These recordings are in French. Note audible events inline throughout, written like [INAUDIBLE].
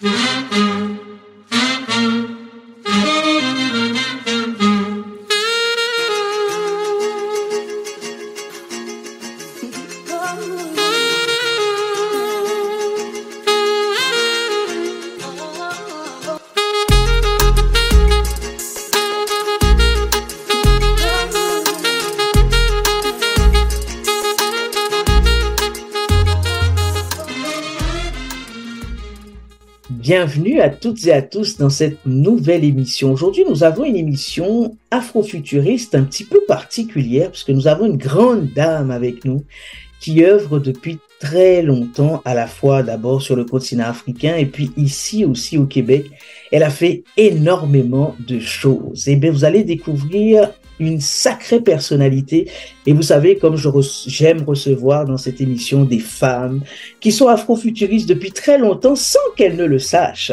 Mm-hmm. [LAUGHS] Bienvenue à toutes et à tous dans cette nouvelle émission. Aujourd'hui, nous avons une émission afrofuturiste un petit peu particulière puisque nous avons une grande dame avec nous qui œuvre depuis très longtemps à la fois d'abord sur le continent africain et puis ici aussi au Québec. Elle a fait énormément de choses. Et eh bien, vous allez découvrir une sacrée personnalité. Et vous savez, comme j'aime recevoir dans cette émission des femmes qui sont afrofuturistes depuis très longtemps sans qu'elles ne le sachent.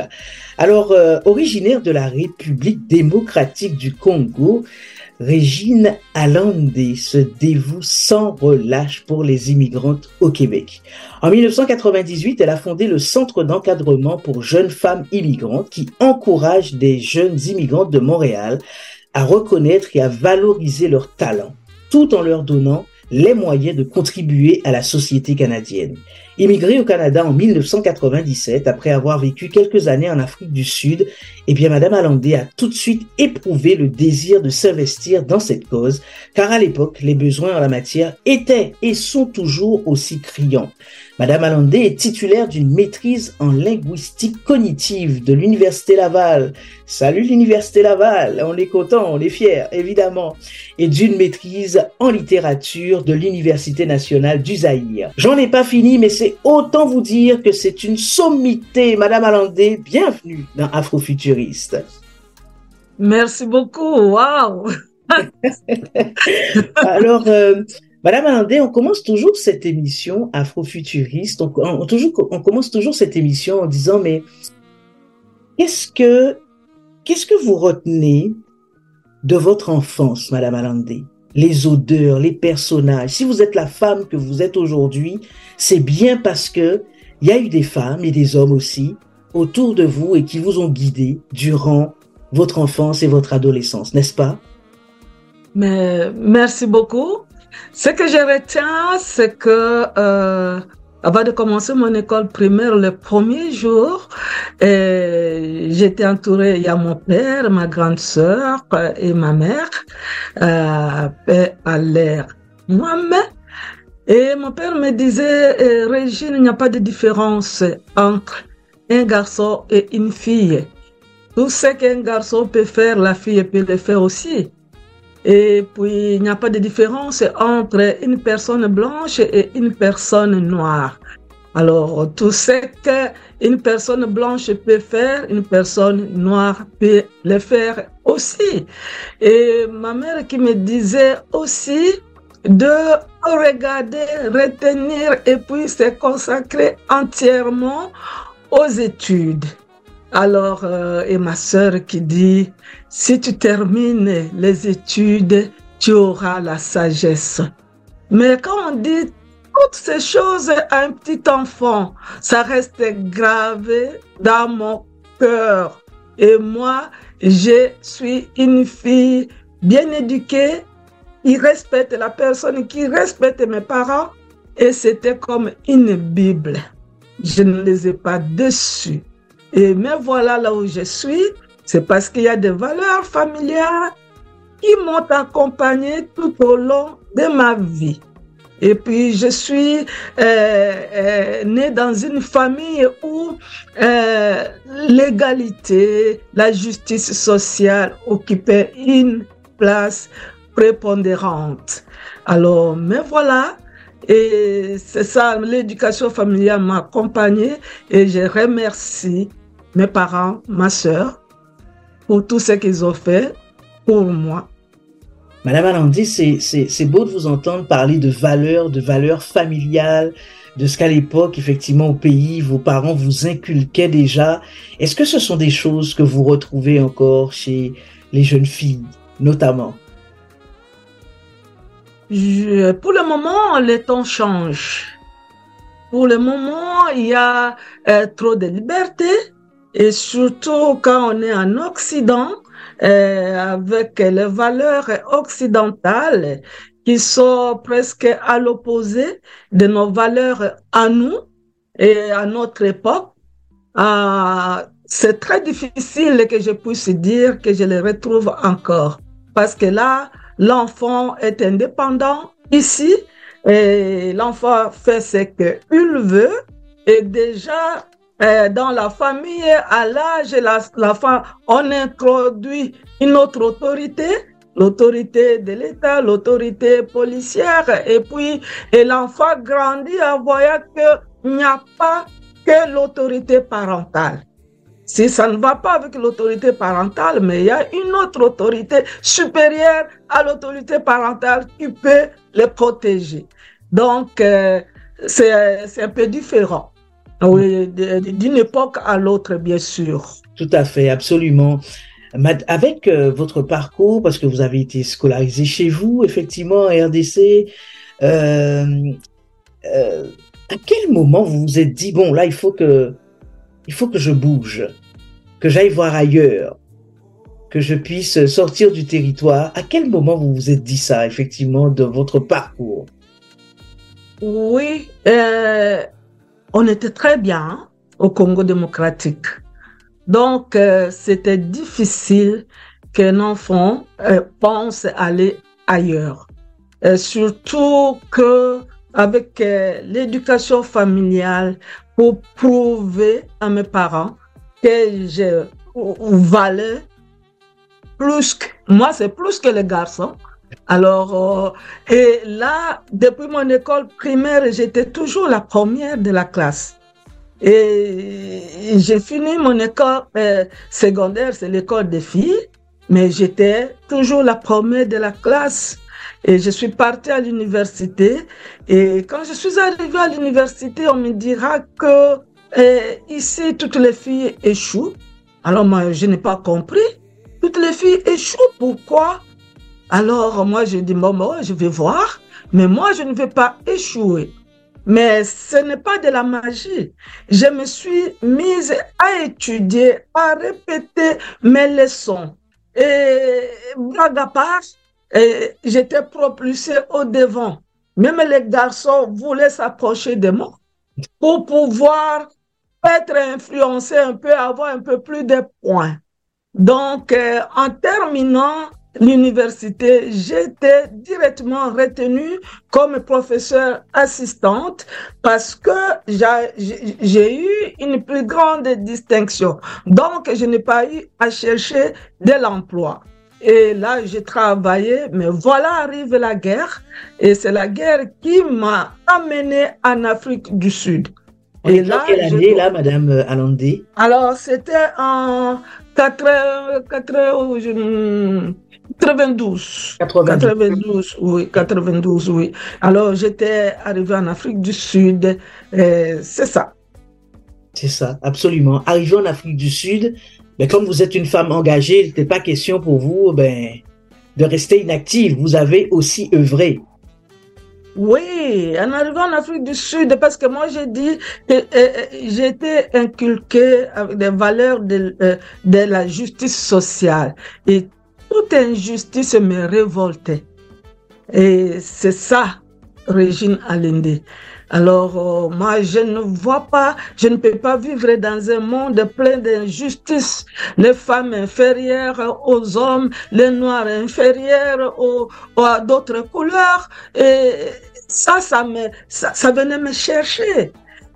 Alors, euh, originaire de la République démocratique du Congo, Régine Allende se dévoue sans relâche pour les immigrantes au Québec. En 1998, elle a fondé le Centre d'encadrement pour jeunes femmes immigrantes qui encourage des jeunes immigrantes de Montréal à reconnaître et à valoriser leurs talents, tout en leur donnant les moyens de contribuer à la société canadienne. Immigrée au Canada en 1997, après avoir vécu quelques années en Afrique du Sud, eh bien, Madame Allendé a tout de suite éprouvé le désir de s'investir dans cette cause, car à l'époque, les besoins en la matière étaient et sont toujours aussi criants. Madame Allende est titulaire d'une maîtrise en linguistique cognitive de l'Université Laval. Salut l'Université Laval, on est content, on est fiers, évidemment. Et d'une maîtrise en littérature de l'Université nationale du Zaïre. J'en ai pas fini, mais c'est autant vous dire que c'est une sommité. Madame Allende, bienvenue dans Afrofuturiste. Merci beaucoup, waouh [LAUGHS] Alors, euh, Madame Allende, on commence toujours cette émission afrofuturiste, on, on, commence toujours cette émission en disant, mais qu'est-ce que, qu'est-ce que vous retenez de votre enfance, Madame Allende Les odeurs, les personnages. Si vous êtes la femme que vous êtes aujourd'hui, c'est bien parce que il y a eu des femmes et des hommes aussi autour de vous et qui vous ont guidé durant votre enfance et votre adolescence, n'est-ce pas? Mais merci beaucoup. Ce que je retiens, c'est que euh, avant de commencer mon école primaire, le premier jour, euh, j'étais entourée, il y a mon père, ma grande sœur et ma mère, euh, à l'air moi-même. Et mon père me disait, euh, Régine, il n'y a pas de différence entre un garçon et une fille. Tout ce qu'un garçon peut faire, la fille peut le faire aussi. Et puis, il n'y a pas de différence entre une personne blanche et une personne noire. Alors, tout ce qu'une personne blanche peut faire, une personne noire peut le faire aussi. Et ma mère qui me disait aussi de regarder, retenir et puis se consacrer entièrement aux études. Alors, euh, et ma sœur qui dit, si tu termines les études, tu auras la sagesse. Mais quand on dit toutes ces choses à un petit enfant, ça reste gravé dans mon cœur. Et moi, je suis une fille bien éduquée, qui respecte la personne, qui respecte mes parents. Et c'était comme une Bible. Je ne les ai pas dessus. Et mais voilà là où je suis, c'est parce qu'il y a des valeurs familiales qui m'ont accompagné tout au long de ma vie. Et puis, je suis euh, euh, née dans une famille où euh, l'égalité, la justice sociale occupaient une place prépondérante. Alors, mais voilà, et c'est ça, l'éducation familiale m'a accompagnée et je remercie mes parents, ma soeur, pour tout ce qu'ils ont fait pour moi. Madame Alandi, c'est beau de vous entendre parler de valeurs, de valeurs familiales, de ce qu'à l'époque, effectivement, au pays, vos parents vous inculquaient déjà. Est-ce que ce sont des choses que vous retrouvez encore chez les jeunes filles, notamment? Pour le moment, les temps changent. Pour le moment, il y a euh, trop de liberté, Et surtout quand on est en Occident, euh, avec les valeurs occidentales qui sont presque à l'opposé de nos valeurs à nous et à notre époque, euh, c'est très difficile que je puisse dire que je les retrouve encore. Parce que là, l'enfant est indépendant ici et l'enfant fait ce qu'il veut et déjà euh, dans la famille, à l'âge, l'enfant, on introduit une autre autorité, l'autorité de l'État, l'autorité policière, et puis et l'enfant grandit en voyant qu'il n'y a pas que l'autorité parentale. Si ça ne va pas avec l'autorité parentale, mais il y a une autre autorité supérieure à l'autorité parentale qui peut les protéger. Donc, euh, c'est un peu différent. Oui, d'une époque à l'autre, bien sûr. Tout à fait, absolument. Avec euh, votre parcours, parce que vous avez été scolarisé chez vous, effectivement, à RDC, euh, euh, à quel moment vous vous êtes dit, bon, là, il faut que, il faut que je bouge, que j'aille voir ailleurs, que je puisse sortir du territoire? À quel moment vous vous êtes dit ça, effectivement, de votre parcours? Oui, euh, on était très bien au Congo démocratique. Donc, euh, c'était difficile qu'un enfant euh, pense aller ailleurs. surtout que avec euh, l'éducation familiale, pour prouver à mes parents que je valais plus que moi, c'est plus que les garçons. Alors, euh, et là, depuis mon école primaire, j'étais toujours la première de la classe. Et j'ai fini mon école euh, secondaire, c'est l'école des filles, mais j'étais toujours la première de la classe. Et je suis partie à l'université. Et quand je suis arrivée à l'université, on me dira que euh, ici, toutes les filles échouent. Alors moi, je n'ai pas compris. Toutes les filles échouent. Pourquoi alors moi, je dis, bon, je vais voir, mais moi, je ne vais pas échouer. Mais ce n'est pas de la magie. Je me suis mise à étudier, à répéter mes leçons. Et blague à part, j'étais propulsée au devant. Même les garçons voulaient s'approcher de moi pour pouvoir être influencés un peu, avoir un peu plus de points. Donc, euh, en terminant l'université, j'étais directement retenue comme professeur assistante parce que j'ai eu une plus grande distinction. Donc, je n'ai pas eu à chercher de l'emploi. Et là, j'ai travaillé, mais voilà arrive la guerre. Et c'est la guerre qui m'a amené en Afrique du Sud. et là, quelle année, là, Madame Alandé? Alors, c'était en 80, 80, 92. 92. oui, 92, oui. Alors, j'étais arrivée en Afrique du Sud, euh, c'est ça. C'est ça, absolument. Arrivé en Afrique du Sud, mais comme vous êtes une femme engagée, il n'était pas question pour vous ben, de rester inactive. Vous avez aussi œuvré. Oui, en arrivant en Afrique du Sud, parce que moi j'ai dit que euh, euh, j'étais inculqué avec des valeurs de, de la justice sociale. Et toute injustice me révoltait. Et c'est ça, Régine Alende. Alors, euh, moi, je ne vois pas, je ne peux pas vivre dans un monde plein d'injustice. Les femmes inférieures aux hommes, les noirs inférieurs aux, à d'autres couleurs. Et ça, ça me, ça, ça venait me chercher.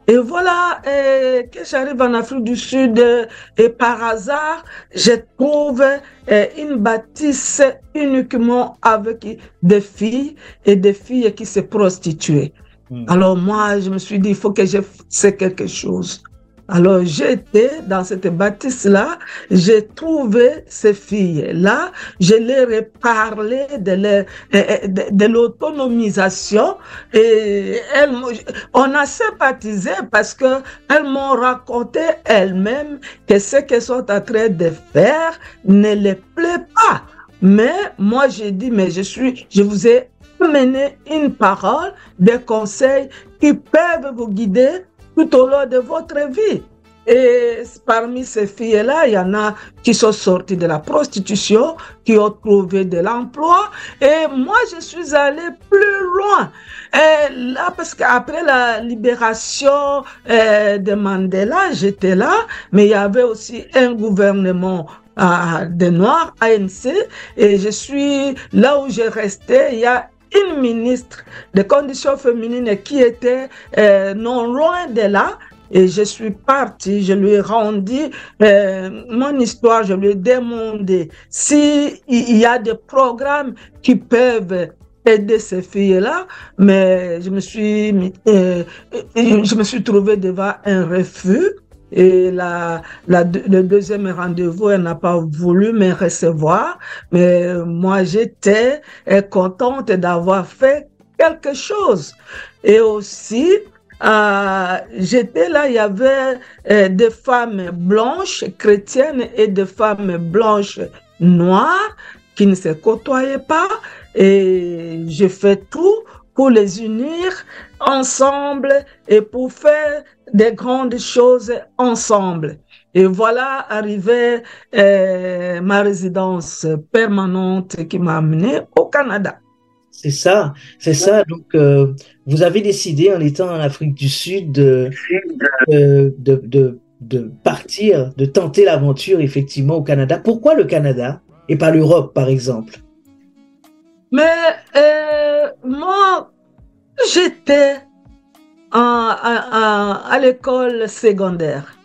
Et voilà euh, que j'arrive en Afrique du Sud euh, et par hasard, je trouve euh, une bâtisse uniquement avec des filles et des filles qui se prostituaient. Hmm. Alors moi, je me suis dit, il faut que je fasse quelque chose. Alors j'étais dans cette bâtisse-là, j'ai trouvé ces filles-là, je leur ai parlé de, de, l'autonomisation et elles, on a sympathisé parce que elles m'ont raconté elles-mêmes que ce qu'elles sont en train de faire ne les plaît pas. Mais moi j'ai dit, mais je suis, je vous ai mené une parole, des conseils qui peuvent vous guider tout au long de votre vie. Et parmi ces filles-là, il y en a qui sont sorties de la prostitution, qui ont trouvé de l'emploi. Et moi, je suis allée plus loin. Et là, parce qu'après la libération euh, de Mandela, j'étais là, mais il y avait aussi un gouvernement euh, des Noirs, ANC, et je suis là où j'ai resté. Il y a une ministre des conditions féminines qui était euh, non loin de là. Et je suis partie, je lui ai rendu euh, mon histoire, je lui ai demandé s'il y a des programmes qui peuvent aider ces filles-là, mais je me suis, euh, je me suis trouvée devant un refus. Et la, la, le deuxième rendez-vous, elle n'a pas voulu me recevoir. Mais moi, j'étais euh, contente d'avoir fait quelque chose. Et aussi, euh, j'étais là, il y avait euh, des femmes blanches chrétiennes et des femmes blanches noires qui ne se côtoyaient pas. Et j'ai fait tout pour les unir ensemble et pour faire des grandes choses ensemble. Et voilà arrivé euh, ma résidence permanente qui m'a amené au Canada. C'est ça, c'est ça. Donc, euh, vous avez décidé en étant en Afrique du Sud de, de, de, de partir, de tenter l'aventure effectivement au Canada. Pourquoi le Canada et pas l'Europe, par exemple? Mais euh, moi, j'étais à, l'école secondaire.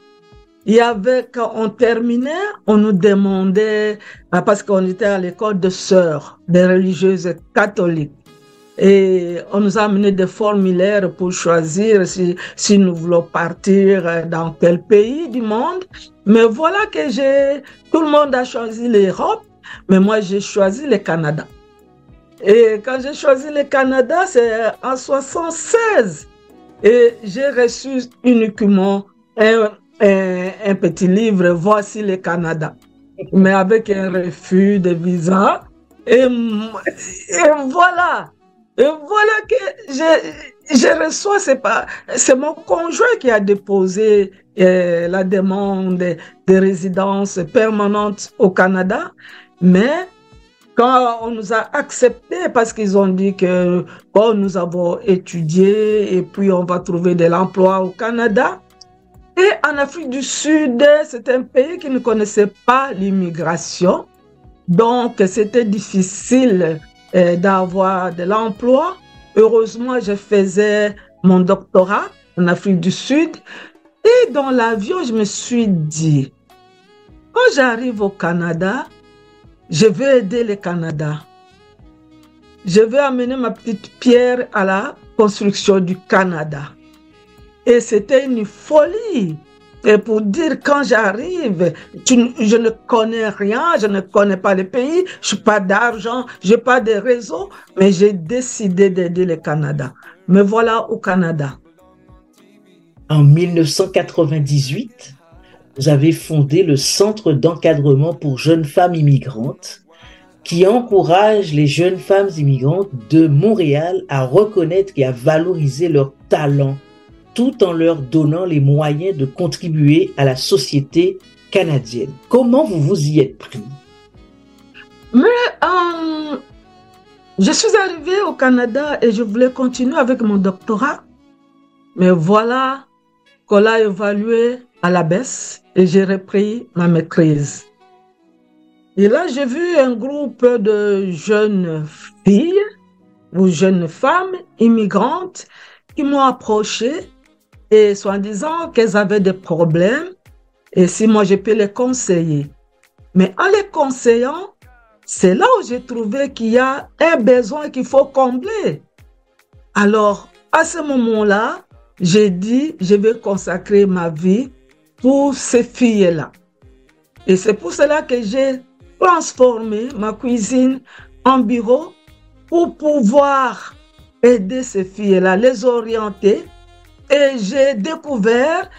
Il y avait, quand on terminait, on nous demandait, ah, parce qu'on était à l'école de sœurs, des religieuses catholiques. Et on nous a amené des formulaires pour choisir si, si nous voulons partir dans quel pays du monde. Mais voilà que j'ai, tout le monde a choisi l'Europe, mais moi j'ai choisi le Canada. Et quand j'ai choisi le Canada, c'est en 76. Et j'ai reçu uniquement un, un, petit livre, Voici le Canada, mais avec un refus de visa. Et, voilà. Et voilà que je, je reçois, c'est pas, c'est mon conjoint qui a déposé euh, la demande de résidence permanente au Canada, mais quand on nous a acceptés parce qu'ils ont dit que bon, nous avons étudié et puis on va trouver de l'emploi au Canada. Et en Afrique du Sud, c'est un pays qui ne connaissait pas l'immigration. Donc, c'était difficile euh, d'avoir de l'emploi. Heureusement, je faisais mon doctorat en Afrique du Sud. Et dans l'avion, je me suis dit, quand j'arrive au Canada, je veux aider le Canada. Je veux amener ma petite pierre à la construction du Canada. Et c'était une folie. Et pour dire quand j'arrive, je ne connais rien, je ne connais pas le pays, je n'ai pas d'argent, je n'ai pas de réseau, mais j'ai décidé d'aider le Canada. Me voilà au Canada. En 1998, vous avez fondé le Centre d'encadrement pour jeunes femmes immigrantes qui encourage les jeunes femmes immigrantes de Montréal à reconnaître et à valoriser leurs talents tout en leur donnant les moyens de contribuer à la société canadienne. Comment vous vous y êtes pris? Mais euh, je suis arrivée au Canada et je voulais continuer avec mon doctorat. Mais voilà qu'on l'a évalué à la baisse et j'ai repris ma maîtrise. Et là, j'ai vu un groupe de jeunes filles ou jeunes femmes immigrantes qui m'ont approché et soit disant qu'elles avaient des problèmes et si moi je peux les conseiller. Mais en les conseillant, c'est là où j'ai trouvé qu'il y a un besoin qu'il faut combler. Alors, à ce moment-là, j'ai dit, je vais consacrer ma vie pour ces filles-là. Et c'est pour cela que j'ai transformé ma cuisine en bureau pour pouvoir aider ces filles-là, les orienter. Et j'ai découvert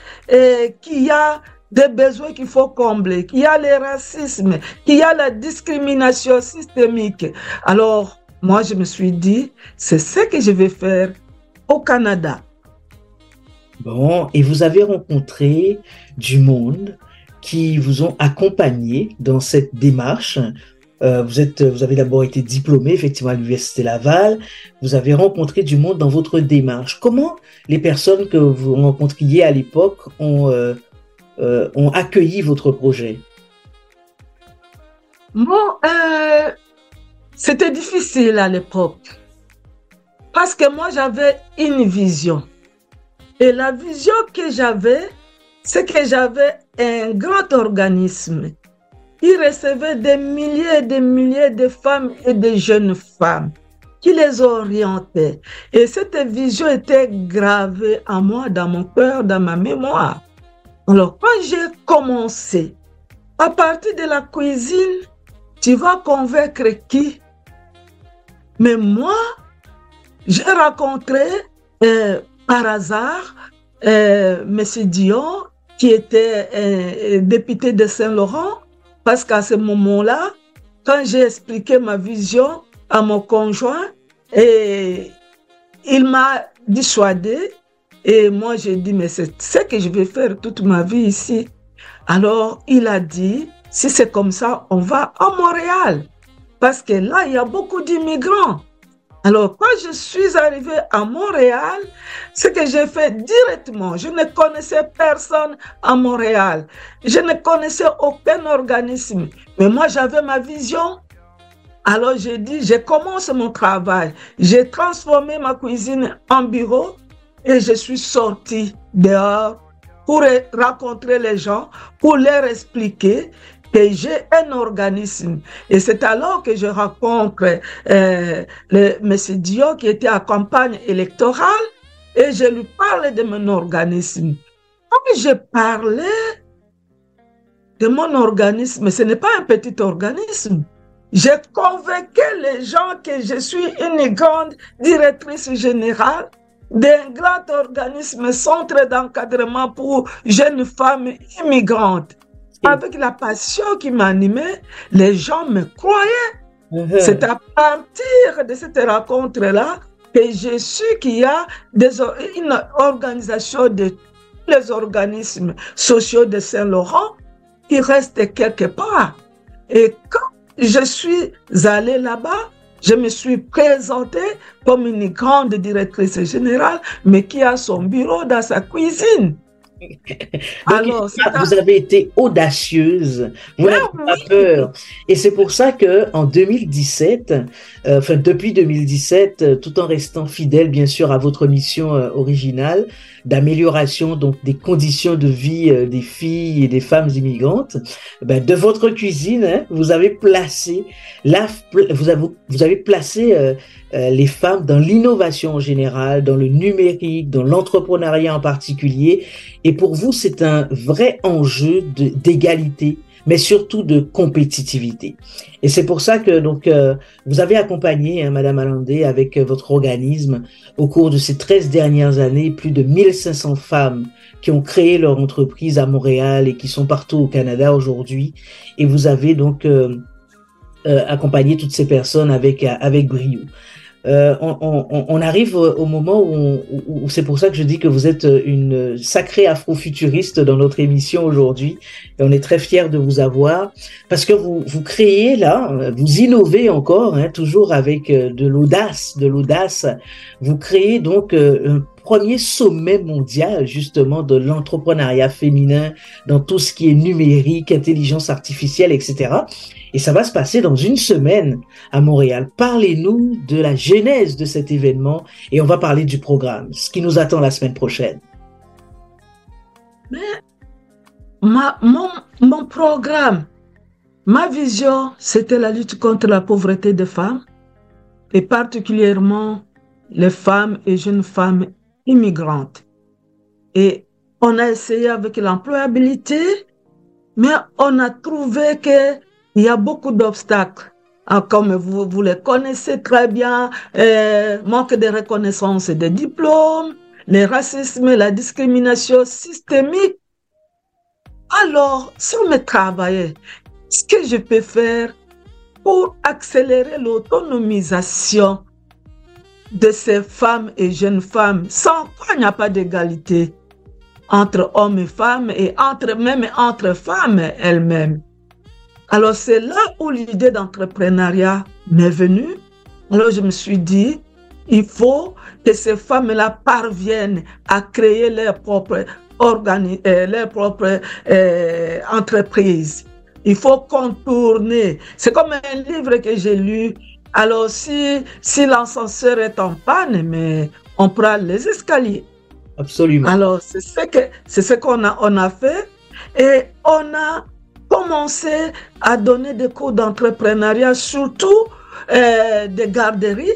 qu'il y a des besoins qu'il faut combler, qu'il y a le racisme, qu'il y a la discrimination systémique. Alors, moi, je me suis dit, c'est ce que je vais faire au Canada. Bon, et vous avez rencontré du monde qui vous ont accompagné dans cette démarche. Euh, vous êtes, vous avez d'abord été diplômé effectivement à l'université Laval. Vous avez rencontré du monde dans votre démarche. Comment les personnes que vous rencontriez à l'époque ont, euh, euh, ont accueilli votre projet? Bon, c'était difficile à l'époque parce que moi j'avais une vision. Et la vision que j'avais, c'est que j'avais un grand organisme. Il recevait des milliers et des milliers de femmes et de jeunes femmes qui les orientait. Et cette vision était gravée en moi, dans mon cœur, dans ma mémoire. Alors, quand j'ai commencé, à partir de la cuisine, tu vas convaincre qui? Mais moi, j'ai rencontré euh, par hasard, euh, M. Dion, qui était député de Saint-Laurent, parce qu'à ce moment-là, quand j'ai expliqué ma vision à mon conjoint, et il m'a dissuadé, et moi j'ai dit, mais c'est ce que je vais faire toute ma vie ici. Alors il a dit, si c'est comme ça, on va à Montréal, parce que là, il y a beaucoup d'immigrants. Alors, quand je suis arrivée à Montréal, ce que j'ai fait directement, je ne connaissais personne à Montréal. Je ne connaissais aucun organisme. Mais moi, j'avais ma vision. Alors, j'ai dit, je commence mon travail. J'ai transformé ma cuisine en bureau et je suis sortie dehors pour rencontrer les gens, pour leur expliquer que j'ai un organisme. Et c'est alors que je rencontre euh, le M. Dio qui était à campagne électorale et je lui parle de mon organisme. Comme je parlais de mon organisme, ce n'est pas un petit organisme. J'ai convaincu les gens que je suis une grande directrice générale d'un grand organisme centre d'encadrement pour jeunes femmes immigrantes avec la passion qui m'animait, les gens me croyaient. Uh-huh. C'est à partir de cette rencontre-là que j'ai su qu'il y a des, une organisation de tous les organismes sociaux de Saint-Laurent qui reste quelque part. Et quand je suis allée là-bas, je me suis présentée comme une grande directrice générale, mais qui a son bureau dans sa cuisine. [LAUGHS] Alors, vous avez été audacieuse, vous n'avez pas peur. Et c'est pour ça que en 2017, euh, enfin depuis 2017, euh, tout en restant fidèle bien sûr à votre mission euh, originale d'amélioration donc des conditions de vie des filles et des femmes immigrantes, ben, de votre cuisine, hein, vous avez placé la, vous avez, vous avez placé les femmes dans l'innovation en général, dans le numérique, dans l'entrepreneuriat en particulier. Et pour vous, c'est un vrai enjeu d'égalité mais surtout de compétitivité. Et c'est pour ça que donc euh, vous avez accompagné hein, Madame Alandé avec euh, votre organisme au cours de ces 13 dernières années plus de 1500 femmes qui ont créé leur entreprise à Montréal et qui sont partout au Canada aujourd'hui. Et vous avez donc euh, accompagné toutes ces personnes avec avec brio. Euh, on, arrive au moment où, c'est pour ça que je dis que vous êtes une sacrée afrofuturiste dans notre émission aujourd'hui et on est très fiers de vous avoir parce que vous, vous créez là, vous innovez encore, hein, toujours avec euh, de l'audace, de l'audace. Vous créez donc euh, premier sommet mondial justement de l'entrepreneuriat féminin dans tout ce qui est numérique, intelligence artificielle, etc. Et ça va se passer dans une semaine à Montréal. Parlez-nous de la genèse de cet événement et on va parler du programme, ce qui nous attend la semaine prochaine. Mais ma, mon, mon programme, ma vision, c'était la lutte contre la pauvreté des femmes et particulièrement les femmes et jeunes femmes immigrantes. Et on a essayé avec l'employabilité, mais on a trouvé que il y a beaucoup d'obstacles. Ah, comme vous, vous les connaissez très bien, euh, manque de reconnaissance des diplômes, le racisme, la discrimination systémique. Alors, si on me travaille, ce que je peux faire pour accélérer l'autonomisation de ces femmes et jeunes femmes, sans quoi il n'y a pas d'égalité. entre hommes et femmes et entre même entre femmes elles-mêmes. Alors c'est là où l'idée d'entrepreneuriat m'est venue. Alors je me suis dit, il faut que ces femmes-là parviennent à créer leur propre, euh, leur propre euh, entreprise. Il faut contourner. C'est comme un livre que j'ai lu. Alors si, si l'ascenseur est en panne, mais on prend les escaliers. Absolument. Alors c'est ce que c'est ce qu'on a on a fait et on a commencé à donner des cours d'entrepreneuriat, surtout euh, des garderies,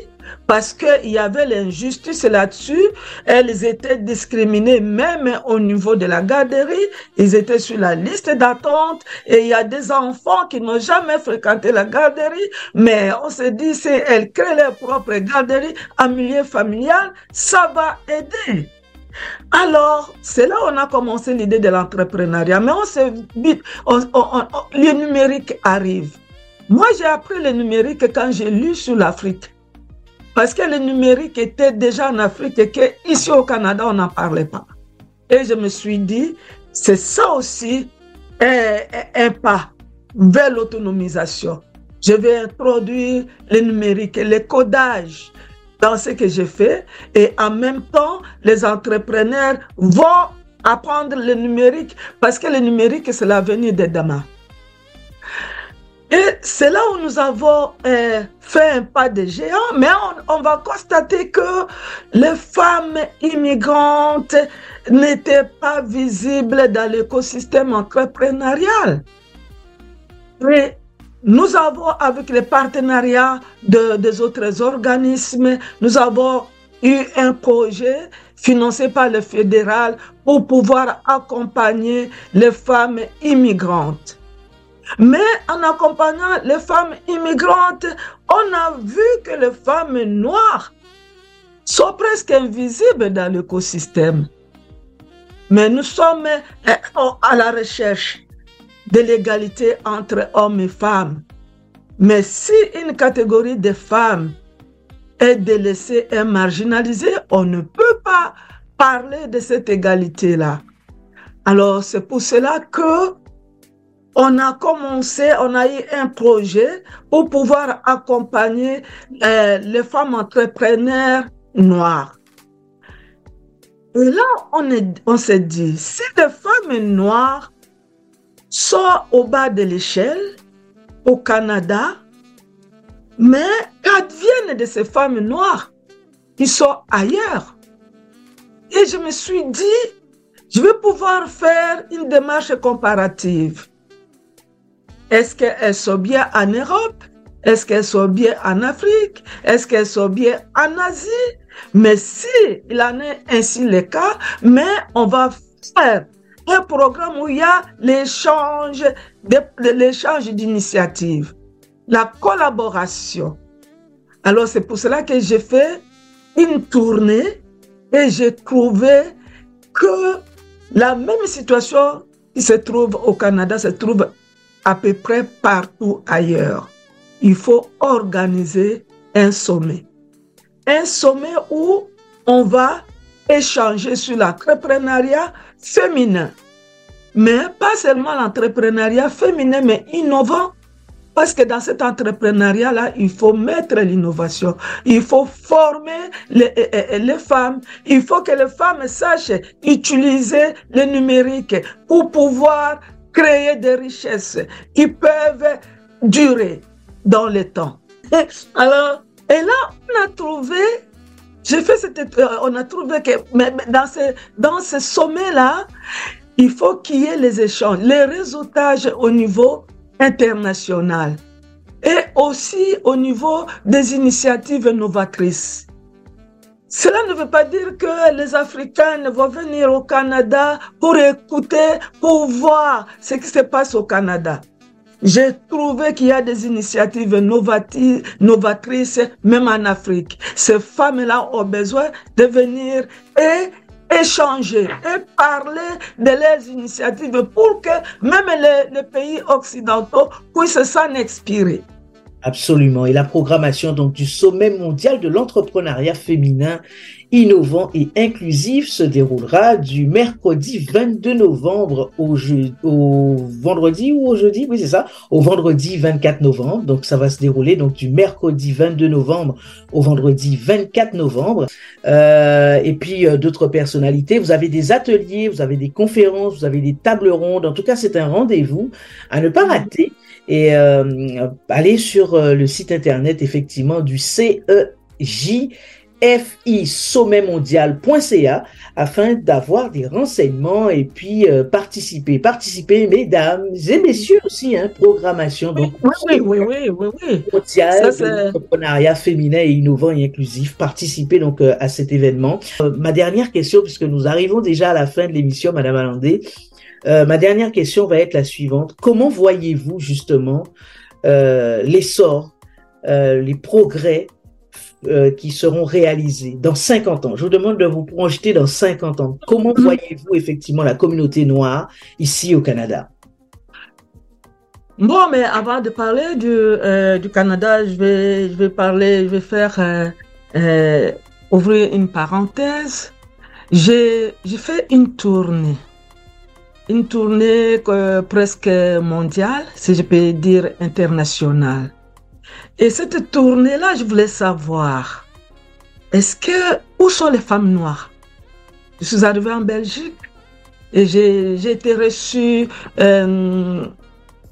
parce qu'il y avait l'injustice là-dessus. Elles étaient discriminées même au niveau de la garderie. Ils étaient sur la liste d'attente et il y a des enfants qui n'ont jamais fréquenté la garderie, mais on se dit si elles créent leur propre garderie en milieu familial, ça va aider. Alors, c'est là où on a commencé l'idée de l'entrepreneuriat. Mais on se dit, le numérique arrive. Moi, j'ai appris le numérique quand j'ai lu sur l'Afrique. Parce que le numérique était déjà en Afrique et qu'ici au Canada, on n'en parlait pas. Et je me suis dit, c'est ça aussi un, un pas vers l'autonomisation. Je vais introduire le numérique, le codage, dans ce que j'ai fait et en même temps, les entrepreneurs vont apprendre le numérique parce que le numérique, c'est l'avenir des damas. Et c'est là où nous avons euh, fait un pas de géant, mais on, va constater que les femmes immigrantes n'étaient pas visibles dans l'écosystème entrepreneurial. Et nous avons, avec les partenariats de, des autres organismes, nous avons eu un projet financé par le fédéral pour pouvoir accompagner les femmes immigrantes. Mais en accompagnant les femmes immigrantes, on a vu que les femmes noires sont presque invisibles dans l'écosystème. Mais nous sommes euh, à la recherche de l'égalité entre hommes et femmes. Mais si une catégorie de femmes est délaissée et marginalisée, on ne peut pas parler de cette égalité-là. Alors c'est pour cela que on a commencé, on a eu un projet pour pouvoir accompagner euh, les femmes entrepreneurs noires. Et là, on, on s'est dit, si les femmes noires soit au bas de l'échelle, au Canada, mais qu'adviennent de ces femmes noires qui sont ailleurs? Et je me suis dit, je vais pouvoir faire une démarche comparative. Est-ce qu'elles sont bien en Europe? Est-ce qu'elles sont bien en Afrique? Est-ce qu'elles sont bien en Asie? Mais si il en est ainsi le cas, mais on va faire un programme où il y a l'échange, l'échange d'initiatives, la collaboration. Alors c'est pour cela que j'ai fait une tournée et j'ai trouvé que la même situation qui se trouve au Canada se trouve à peu près partout ailleurs. Il faut organiser un sommet. Un sommet où on va échanger sur l'entrepreneuriat féminin. Mais pas seulement l'entrepreneuriat féminin, mais innovant. Parce que dans cet entrepreneuriat-là, il faut mettre l'innovation. Il faut former les, les, femmes. Il faut que les femmes sachent utiliser le numérique pour pouvoir créer des richesses qui peuvent durer dans le temps. [LAUGHS] Alors, et là, on a trouvé j'ai fait cette, euh, on a trouvé que dans dans ce sommet-là, il faut qu'il y ait les échanges, les réseautages au niveau international et aussi au niveau des initiatives novatrices. Cela ne veut pas dire que les Africains vont venir au Canada pour écouter, pour voir ce qui se passe au Canada. J'ai trouvé qu'il y a des initiatives novatrices, même en Afrique. Ces femmes-là ont besoin de venir et échanger et parler de leurs initiatives pour que même les, les pays occidentaux puissent s'en expirer. Absolument. Et la programmation donc du sommet mondial de l'entrepreneuriat féminin innovant et inclusif se déroulera du mercredi 22 novembre au, au vendredi ou au jeudi, oui c'est ça, au vendredi 24 novembre. Donc ça va se dérouler donc du mercredi 22 novembre au vendredi 24 novembre. Euh, et puis euh, d'autres personnalités. Vous avez des ateliers, vous avez des conférences, vous avez des tables rondes. En tout cas, c'est un rendez-vous à ne pas rater. Et euh, allez sur le site internet effectivement du CEJ fisommetmondial.ca afin d'avoir des renseignements et puis euh, participer. Participer, mesdames et messieurs aussi, hein, programmation. Donc, oui, oui, oui, oui, oui. entrepreneuriat féminin et innovant et inclusif. Participer donc euh, à cet événement. Euh, ma dernière question, puisque nous arrivons déjà à la fin de l'émission, Madame Alandé, ma dernière question va être la suivante. Comment voyez-vous justement l'essor, les progrès euh, qui seront réalisés dans 50 ans? Je vous demande de vous projeter dans 50 ans. Comment mm. voyez-vous effectivement la communauté noire ici au Canada? Bon, mais avant de parler du, euh, du Canada, je vais, je vais parler, je vais faire euh, ouvrir une parenthèse. J'ai fait une tournée, une tournée presque mondiale, si je peux dire internationale. Et cette tournée-là, je voulais savoir, est-ce que, où sont les femmes noires? Je suis arrivée en Belgique et j'ai été reçue euh,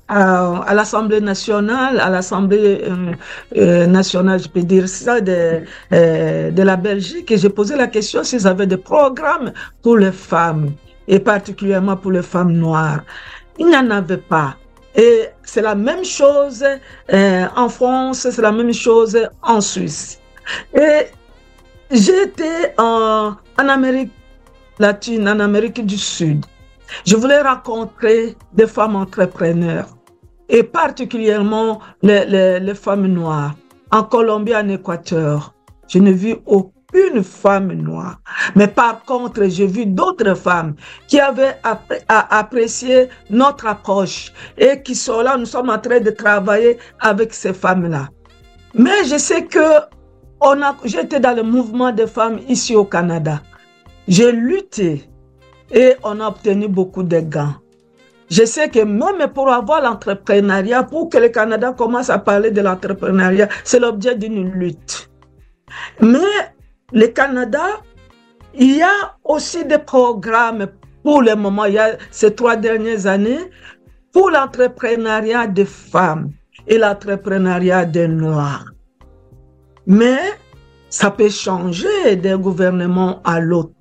à, l'Assemblée nationale, à l'Assemblée euh, euh, nationale, je peux dire ça, de, de la Belgique, et j'ai posé la question s'ils avaient des programmes pour les femmes, et particulièrement pour les femmes noires. Il n'y en avait pas. Et c'est la même chose euh, en France, c'est la même chose en Suisse. Et j'étais en, en Amérique latine, en Amérique du Sud. Je voulais rencontrer des femmes entrepreneurs et particulièrement les, femmes noires. En Colombie, en Équateur, je n'ai vu aucun une femme noire. Mais par contre, j'ai vu d'autres femmes qui avaient apprécié notre approche et qui sont là, nous sommes en train de travailler avec ces femmes-là. Mais je sais que on a, j'étais dans le mouvement des femmes ici au Canada. J'ai lutté et on a obtenu beaucoup de gains. Je sais que même pour avoir l'entrepreneuriat, pour que le Canada commence à parler de l'entrepreneuriat, c'est l'objet d'une lutte. Mais le Canada, il y a aussi des programmes pour le moment, il y a ces trois dernières années, pour l'entrepreneuriat des femmes et l'entrepreneuriat des Noirs. Mais ça peut changer d'un gouvernement à l'autre.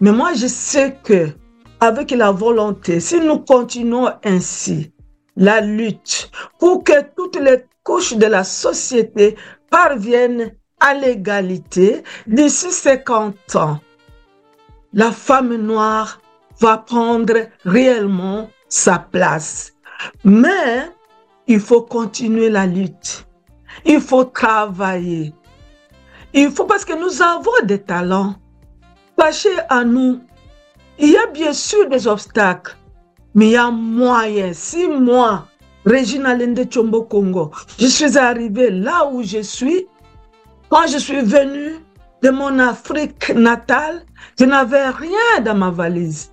Mais moi, je sais que avec la volonté, si nous continuons ainsi, la lutte pour que toutes les couches de la société parviennent à l'égalité d'ici 50 ans. La femme noire va prendre réellement sa place. Mais il faut continuer la lutte. Il faut travailler. Il faut parce que nous avons des talents. Sachez à nous, il y a bien sûr des obstacles, mais il y a moyen. Si moi, Regina Lende Chombo Congo, je suis arrivée là où je suis, quand je suis venue de mon Afrique natale, je n'avais rien dans ma valise.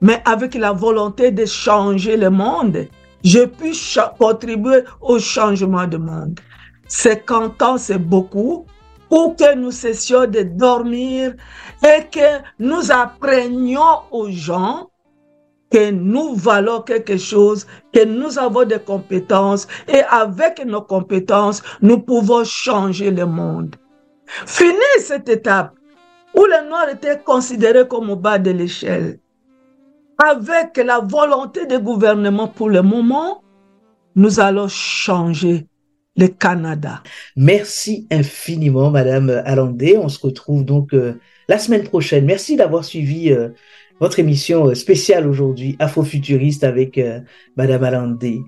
Mais avec la volonté de changer le monde, j'ai pu contribuer au changement du monde. 50 ans, c'est beaucoup pour que nous cessions de dormir et que nous apprenions aux gens que nous valons quelque chose, que nous avons des compétences et avec nos compétences, nous pouvons changer le monde. Fini cette étape où le noir était considéré comme au bas de l'échelle. Avec la volonté du gouvernement pour le moment, nous allons changer le Canada. Merci infiniment, Madame Alandé. On se retrouve donc euh, la semaine prochaine. Merci d'avoir suivi euh, votre émission euh, spéciale aujourd'hui, Afrofuturiste avec euh, Madame Alandé.